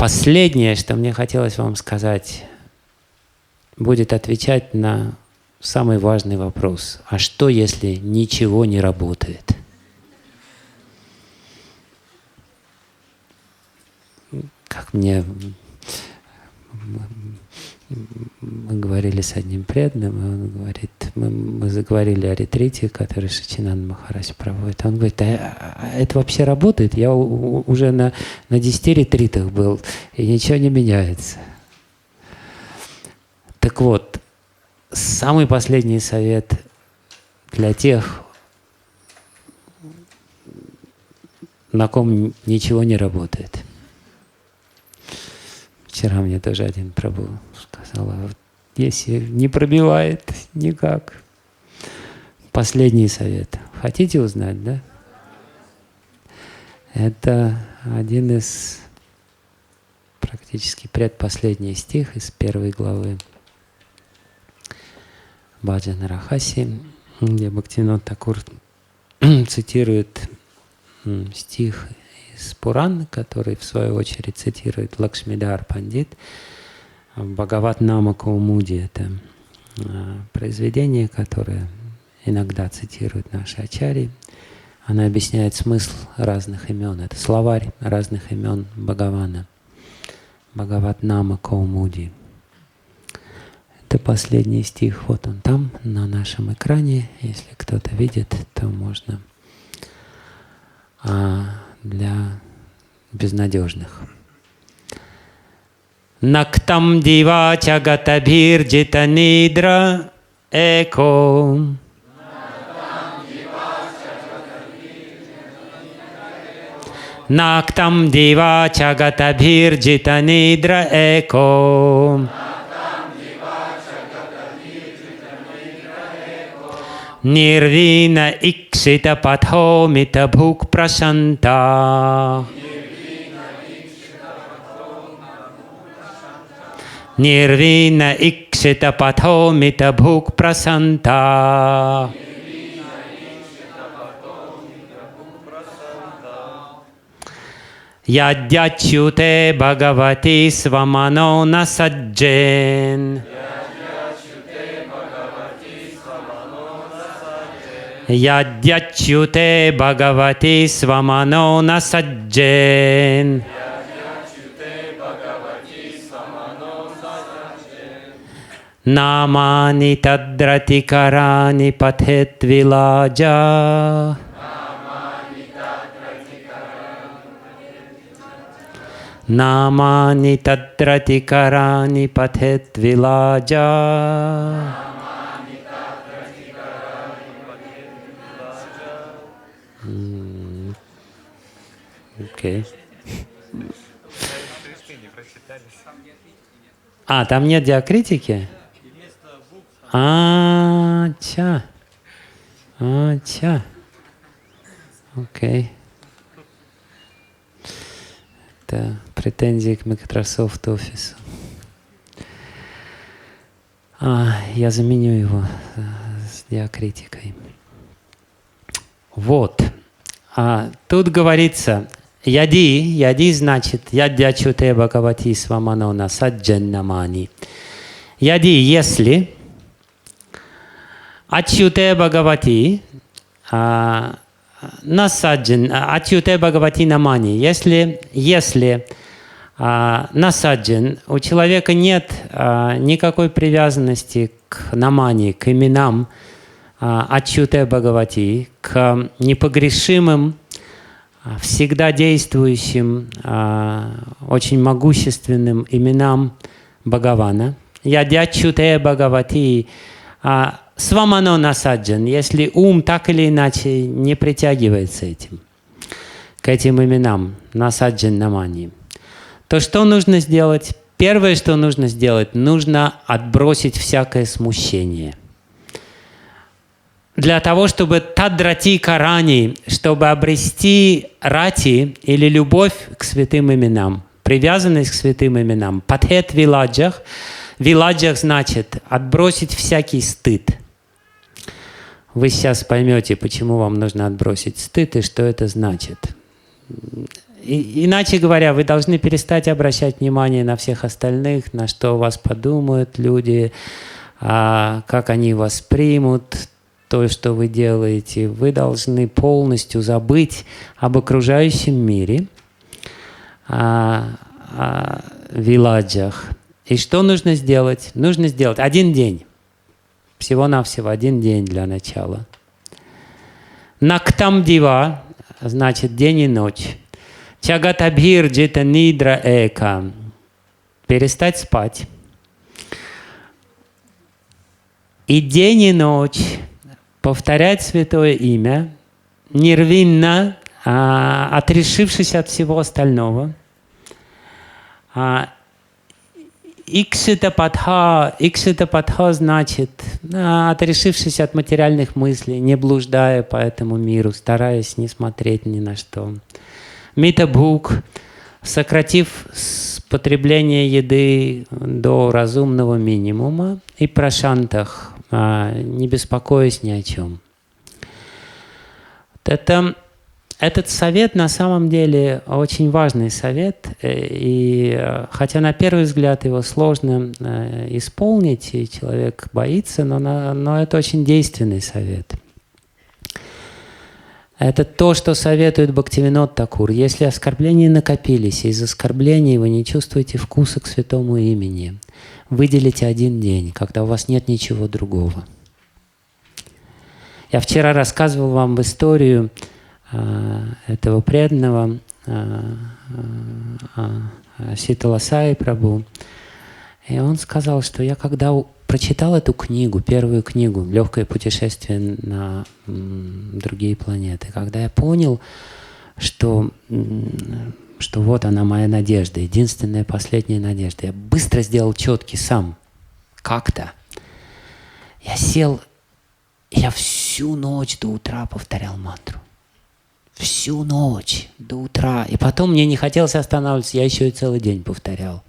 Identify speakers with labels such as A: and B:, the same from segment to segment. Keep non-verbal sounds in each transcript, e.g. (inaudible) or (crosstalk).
A: последнее, что мне хотелось вам сказать, будет отвечать на самый важный вопрос. А что, если ничего не работает? Как мне мы говорили с одним преданным, и он говорит, мы, мы заговорили о ретрите, который Шичинан Махарадж проводит. Он говорит, а, а это вообще работает? Я у, уже на, на 10 ретритах был, и ничего не меняется. Так вот, самый последний совет для тех, на ком ничего не работает. Вчера мне тоже один пробыл сказала, вот если не пробивает никак. Последний совет. Хотите узнать, да? Это один из практически предпоследний стих из первой главы Баджана Рахаси, где Бхактинот Такур (clears throat) цитирует стих из Пуран, который в свою очередь цитирует Лакшмидар Пандит – Бхагават Нама Каумуди — это а, произведение, которое иногда цитируют наши ачари. Она объясняет смысл разных имен. Это словарь разных имен Бхагавана. Бхагават Нама Каумуди. Это последний стих. Вот он там, на нашем экране. Если кто-то видит, то можно а для безнадежных. नक्तम दिवाच गतभीर्जित निद्र एको। नाक्तं दिवाच गतभीर्जित निद्र एको। निर्वीन इक्षितपथोमितभुक् प्रसन्ता निर्वीन इक्षित पथो मित भूक प्रसन्ता। यद्यच्युते भगवती स्वमनो न सज्जेन्। यद्यच्युते भगवती स्वमनो न सज्जेन् Намани тадратикарани патхет виладжа. Намани тадратикарани патхет виладжа. Окей. А, там нет диакритики? А, ча. А, ча. Окей. Это претензии к Microsoft Office. А, я заменю его э, с диакритикой. Вот. А, тут говорится, яди, яди значит, ядячуте бхагавати сваманона саджаннамани. Яди, если Ачюте Бхагавати, насаджен, Ачюте Бхагавати Намани. Если, если а, насаджен, у человека нет а, никакой привязанности к намани, к именам а, Ачюте Бхагавати, к непогрешимым, всегда действующим, очень могущественным именам Бхагавана. Ядячуте Бхагавати свамано насаджен, если ум так или иначе не притягивается этим, к этим именам, насаджен намани, то что нужно сделать? Первое, что нужно сделать, нужно отбросить всякое смущение. Для того, чтобы тадрати карани, чтобы обрести рати или любовь к святым именам, привязанность к святым именам, патхет виладжах, виладжах значит отбросить всякий стыд – вы сейчас поймете, почему вам нужно отбросить стыд и что это значит. и, иначе говоря, вы должны перестать обращать внимание на всех остальных, на что вас подумают люди, а, как они вас примут, то, что вы делаете. Вы должны полностью забыть об окружающем мире, о, о виладжах. И что нужно сделать? Нужно сделать один день. Всего-навсего один день для начала. Нактам дива, значит день и ночь. Чагатабхир джита нидра эка. Перестать спать. И день и ночь повторять святое имя, нервинно, а, отрешившись от всего остального. А, Икшитападха, икшитападха значит, а, отрешившись от материальных мыслей, не блуждая по этому миру, стараясь не смотреть ни на что. Митабук, сократив потребление еды до разумного минимума. И прошантах, а, не беспокоясь ни о чем. Это этот совет на самом деле очень важный совет, э, и э, хотя на первый взгляд его сложно э, исполнить, и человек боится, но, но это очень действенный совет. Это то, что советует Бхактивинод Такур. Если оскорбления накопились, и из оскорблений вы не чувствуете вкуса к святому имени, выделите один день, когда у вас нет ничего другого. Я вчера рассказывал вам историю этого преданного а, а, Ситаласаи Прабу. И он сказал, что я когда прочитал эту книгу, первую книгу «Легкое путешествие на другие планеты», когда я понял, что, что вот она моя надежда, единственная последняя надежда, я быстро сделал четкий сам, как-то. Я сел, я всю ночь до утра повторял мантру всю ночь до утра. И потом мне не хотелось останавливаться, я еще и целый день повторял.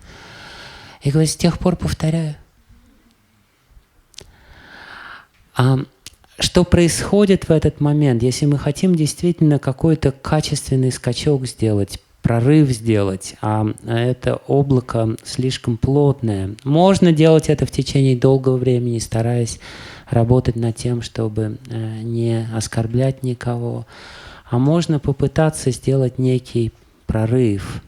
A: И говорю, с тех пор повторяю. А что происходит в этот момент, если мы хотим действительно какой-то качественный скачок сделать, прорыв сделать, а это облако слишком плотное. Можно делать это в течение долгого времени, стараясь работать над тем, чтобы э, не оскорблять никого а можно попытаться сделать некий прорыв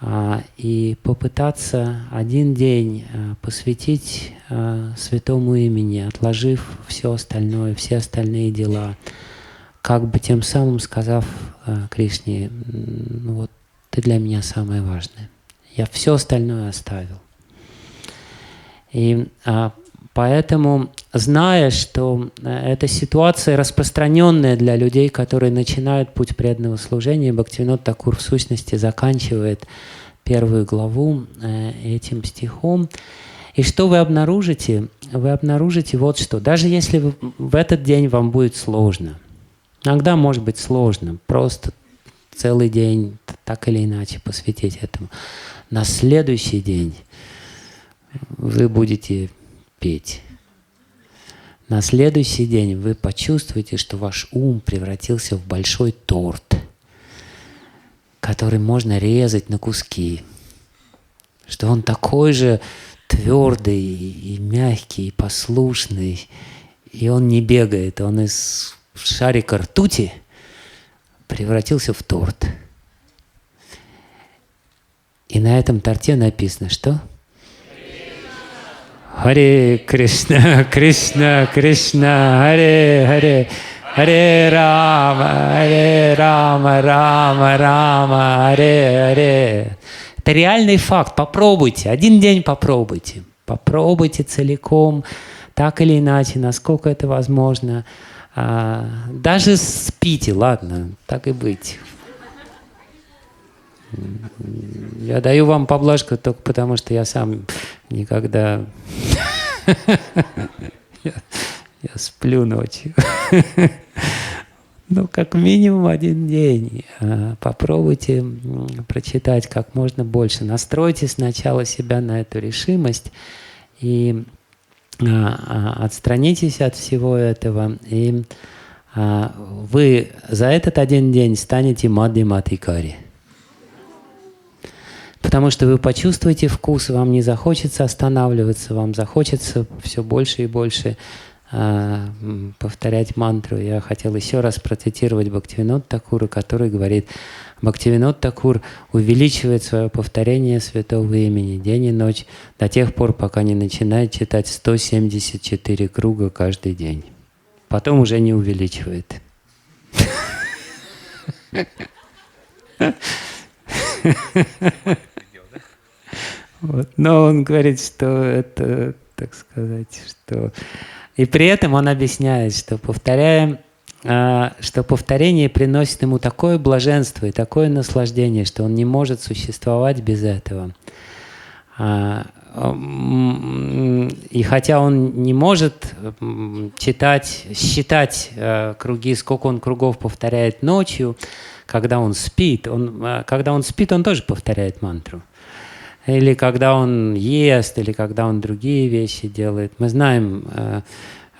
A: а, и попытаться один день а, посвятить а, святому имени, отложив все остальное, все остальные дела, как бы тем самым сказав Кришне, ну вот ты для меня самое важное. Я все остальное оставил. И Поэтому, зная, что э, эта ситуация распространенная для людей, которые начинают путь преданного служения, Бхактивинод Такур в сущности заканчивает первую главу э, этим стихом. И что вы обнаружите? Вы обнаружите вот что. Даже если в этот день вам будет сложно, иногда может быть сложно, просто целый день так или иначе посвятить этому. На следующий день вы будете петь. На следующий день вы почувствуете, что ваш ум превратился в большой торт, который можно резать на куски. Что он такой же твердый и мягкий, и послушный, и он не бегает, он из шарика ртути превратился в торт. И на этом торте написано, что? Харе Кришна, Кришна, Кришна, Харе Харе, Харе Рама, Харе Рама, Рама, Рама, Харе Харе. Это реальный факт. Попробуйте. Один день попробуйте. Попробуйте целиком, так или иначе, насколько это возможно. А, даже спите, ладно, так и быть. Я даю вам поблажку только потому, что я сам никогда... я, я сплю ночью. ну, как минимум один день. А, попробуйте прочитать как можно больше. Настройте сначала себя на эту решимость и а, а, отстранитесь от всего этого. И вы за этот один день станете Мадди Матикари. Потому что вы почувствуете вкус, вам не захочется останавливаться, вам захочется все больше и больше э, повторять мантру. Я хотел еще раз процитировать Бхактивинод Такура, который говорит, Бхактивинод Такур увеличивает свое повторение святого имени день и ночь до тех пор, пока не начинает читать 174 круга каждый день. Потом уже не увеличивает. (laughs) Вот. Но он говорит, что это, так сказать, что... И при этом он объясняет, что повторяя, а, что повторение приносит ему такое блаженство и такое наслаждение, что он не может существовать без этого. А, и хотя он не может читать, считать а, круги, сколько он кругов повторяет ночью, когда он спит, он, когда он спит, он тоже повторяет мантру или когда он ест, или когда он другие вещи делает. Мы знаем э,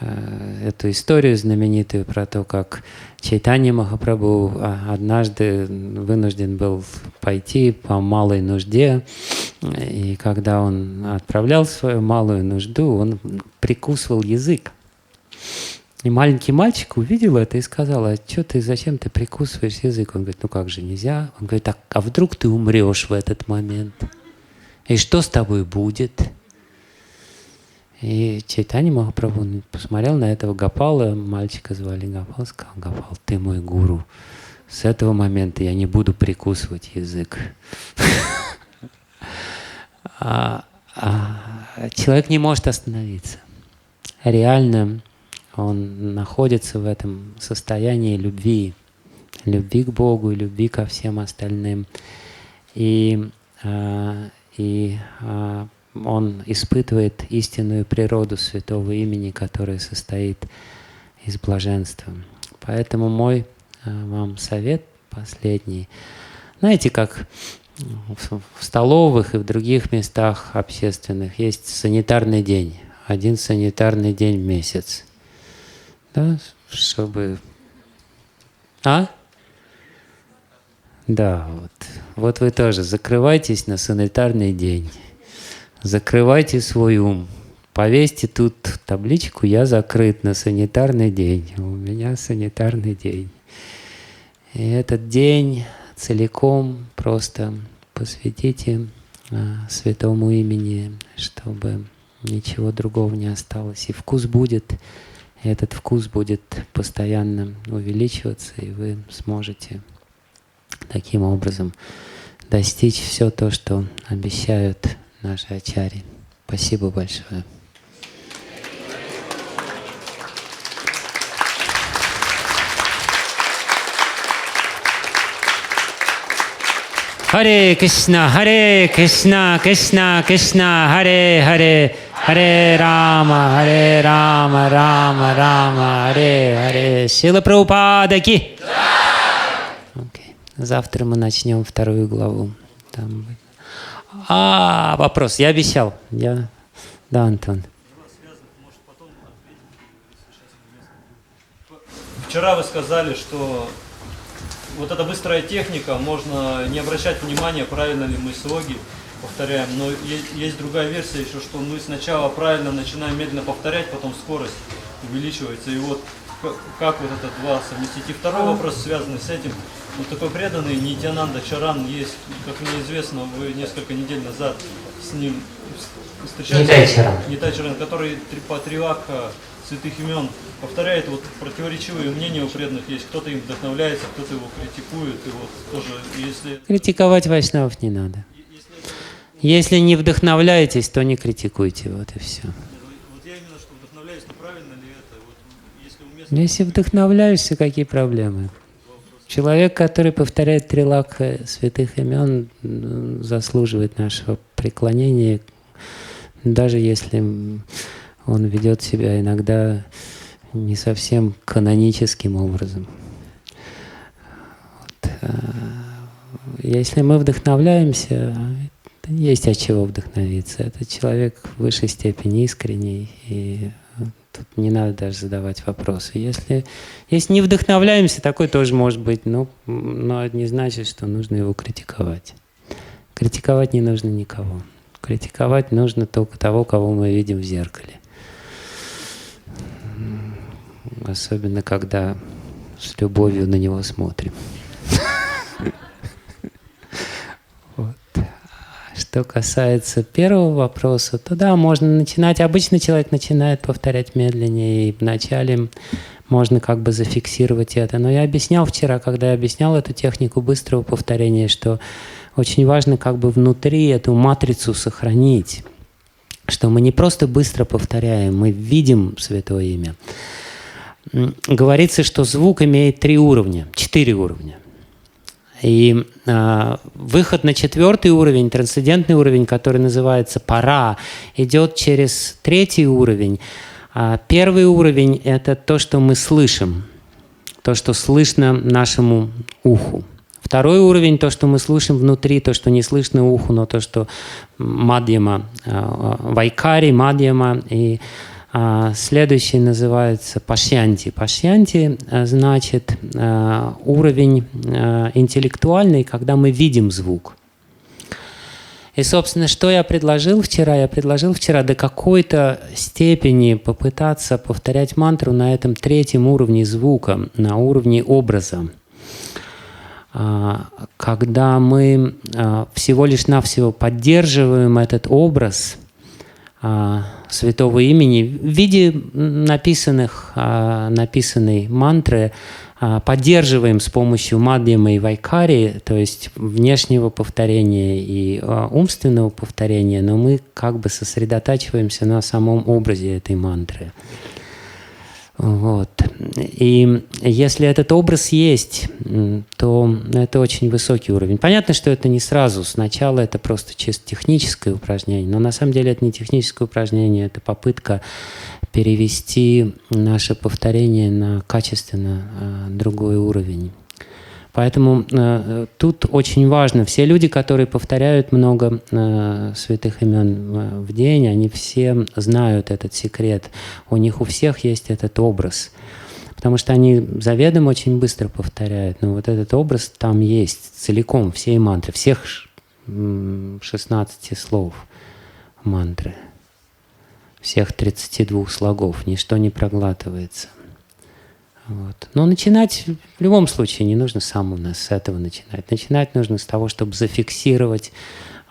A: э, эту историю знаменитую про то, как Чайтанья Махапрабху а, однажды вынужден был пойти по малой нужде, и когда он отправлял свою малую нужду, он прикусывал язык. И маленький мальчик увидел это и сказал, а что ты, зачем ты прикусываешь язык? Он говорит, ну как же нельзя? Он говорит, а, а вдруг ты умрешь в этот момент? И что с тобой будет? И Чайтани Махапрабху посмотрел на этого Гапала, мальчика звали Гапал, сказал, Гапал, ты мой гуру. С этого момента я не буду прикусывать язык. (laughs) А, а, человек не может остановиться. Реально он находится в этом состоянии любви, любви к Богу и любви ко всем остальным. И а, и а, он испытывает истинную природу святого имени, которая состоит из блаженства. Поэтому мой а, вам совет последний. Знаете, как в столовых и в других местах общественных есть санитарный день. Один санитарный день в месяц. Да, чтобы... А? Да, вот. Вот вы тоже закрывайтесь на санитарный день. Закрывайте свой ум. Повесьте тут табличку «Я закрыт на санитарный день». У меня санитарный день. И этот день целиком просто посвятите а, святому имени, чтобы ничего другого не осталось. И вкус будет, и этот вкус будет постоянно увеличиваться, и вы сможете таким образом достичь все то, что обещают наши ачари. Спасибо большое. Харе Кришна, Харе Кришна, Кришна, Кришна, Харе Харе, Харе Рама, Харе Рама, Рама, Рама, Харе Харе. Сила Прабхупада ки! Завтра мы начнем вторую главу. Там... А, вопрос. Я обещал. Я... Да, Антон.
B: Вчера вы сказали, что вот эта быстрая техника, можно не обращать внимания, правильно ли мы слоги повторяем, но есть другая версия еще, что мы сначала правильно начинаем медленно повторять, потом скорость увеличивается. И вот как вот это два совместить. И второй вопрос, связанный с этим, вот такой преданный Нитянанда Чаран есть, как мне известно, вы несколько недель назад с ним встречались. Нитай Чаран. Нитай Чаран, который по Тривака святых имен повторяет вот противоречивые мнения у преданных есть. Кто-то им вдохновляется, кто-то его критикует. И вот тоже, если...
A: Критиковать вайшнавов не надо. Если, если не вдохновляетесь, то не критикуйте. Вот и все. Вот я именно что вдохновляюсь, но правильно ли это? Вот, уместно... если вдохновляешься, какие проблемы? Человек, который повторяет три лака святых имен, заслуживает нашего преклонения, даже если он ведет себя иногда не совсем каноническим образом. Вот. Э, если мы вдохновляемся, есть от чего вдохновиться. Этот человек в высшей степени искренний и Тут не надо даже задавать вопросы. Если, если не вдохновляемся, такой тоже может быть, но, но это не значит, что нужно его критиковать. Критиковать не нужно никого. Критиковать нужно только того, кого мы видим в зеркале. Особенно, когда с любовью на него смотрим. Что касается первого вопроса, то да, можно начинать. Обычно человек начинает повторять медленнее, и вначале можно как бы зафиксировать это. Но я объяснял вчера, когда я объяснял эту технику быстрого повторения, что очень важно как бы внутри эту матрицу сохранить, что мы не просто быстро повторяем, мы видим Святое Имя. Говорится, что звук имеет три уровня, четыре уровня. И э, выход на четвертый уровень, трансцендентный уровень, который называется пора, идет через третий уровень. А первый уровень – это то, что мы слышим, то, что слышно нашему уху. Второй уровень – то, что мы слышим внутри, то, что не слышно уху, но то, что мадьяма, э, вайкари, мадьяма и следующий называется пашьянти. Пашьянти э, значит э, уровень интеллектуальный, когда мы видим звук. И, собственно, что я предложил вчера? Я предложил вчера до какой-то степени попытаться повторять мантру на этом третьем уровне звука, на уровне образа. А, когда мы всего лишь навсего поддерживаем этот образ – а, святого имени в виде написанных, а, написанной мантры а, поддерживаем с помощью мадьяма и вайкари, то есть внешнего повторения и умственного повторения, но мы как бы сосредотачиваемся на самом образе этой мантры. Вот. И если этот образ есть, то это очень высокий уровень. Понятно, что это не сразу. Сначала это просто чисто техническое упражнение, но на самом деле это не техническое упражнение, это попытка перевести наше повторение на качественно а, другой уровень. Поэтому э, тут очень важно, все люди, которые повторяют много э, святых имен э, в день, они все знают этот секрет. У них у всех есть этот образ. Потому что они заведомо очень быстро повторяют. Но вот этот образ там есть целиком, всей мантры, всех 16 слов мантры, всех 32 слогов. Ничто не проглатывается. Вот. Но начинать в любом случае не нужно с самого нас с этого начинать. Начинать нужно с того, чтобы зафиксировать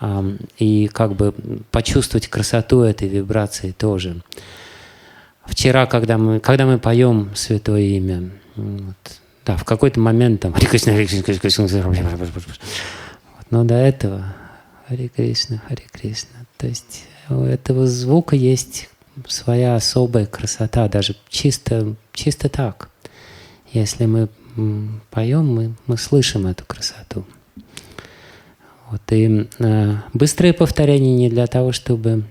A: э, и как бы почувствовать красоту этой вибрации тоже. Вчера, когда мы, когда мы поем Святое Имя, вот, да, в какой-то момент там Хари Кришна, Хари Кришна, Кришна, но до этого Хари Кришна, Хари Кришна. То есть у этого звука есть своя особая красота, даже чисто, чисто так. Если мы поем, мы, мы слышим эту красоту. Вот, и э, быстрое повторение не для того, чтобы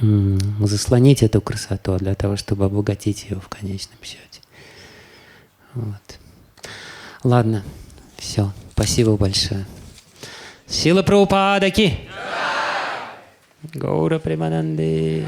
A: э, заслонить эту красоту, а для того, чтобы обогатить ее в конечном счете. Вот. Ладно, все. Спасибо большое. Сила Прабхупадаки! Гаура Примананды!